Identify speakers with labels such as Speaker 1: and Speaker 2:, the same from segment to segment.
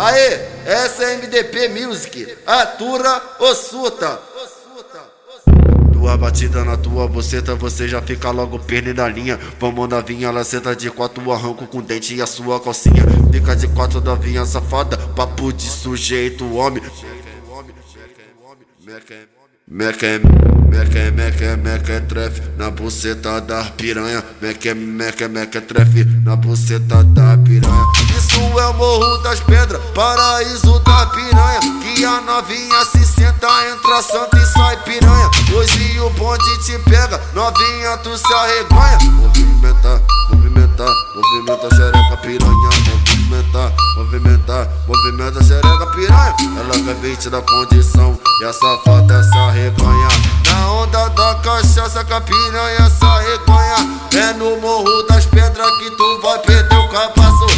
Speaker 1: Aê, essa é MDP Music, atura ou suta.
Speaker 2: Tua batida na tua boceta, você já fica logo perdendo a linha. Vamos na vinha, ela senta de quatro, arranco com dente e a sua calcinha. Fica de quatro da vinha safada, papo de sujeito, homem. Meque, meque, meque, meque, trefe na buceta da piranha. Meque, meque, meque, trefe na buceta da piranha.
Speaker 1: É o Morro das Pedras, paraíso da piranha. Que a novinha se senta, entra santa e sai piranha. Hoje o bonde te pega, novinha tu se arreganha.
Speaker 2: Movimenta, movimenta, movimenta xereca piranha. Movimenta, movimenta, movimenta xereca piranha. Ela quer 20 da condição e a safada se arreganha.
Speaker 1: Na onda da cachaça que a piranha se arreganha. É no Morro das Pedras que tu vai perder o capaço.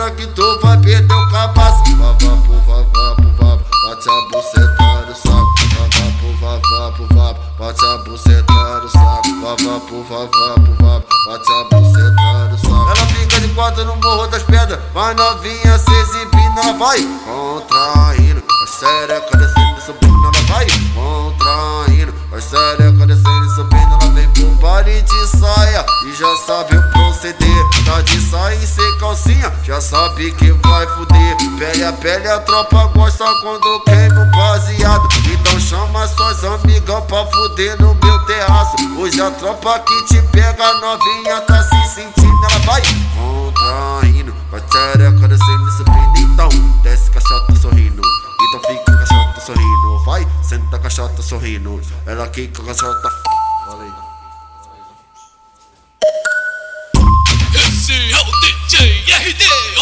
Speaker 1: É tu vai perder o capaço.
Speaker 2: Vavapo, vavapo, vapo, bate a buceta no saco. Vavapo, vavapo, vapo, bate a buceta no saco. Vavapo, vavapo, vapo, bate a buceta no saco.
Speaker 1: Ela fica de quatro no Morro das Pedras. Vai novinha se exibindo, vai contraindo. A xereca descendo e subindo, ela vai contraindo. A xereca descendo e subindo, ela vem pro baile de saia. Sabe que vai fuder. Pele a pele, a tropa gosta quando queima um baseado. Então chama suas amigas pra fuder no meu terraço. Hoje a tropa que te pega, novinha tá se sentindo, ela vai
Speaker 2: Contraindo, vai xereca descendo e subindo. Então, desce cachota sorrindo. Então fica cachota sorrindo. Vai, senta cachota sorrindo. Ela quica cachota. Fala aí.
Speaker 3: Esse é o DJ RD,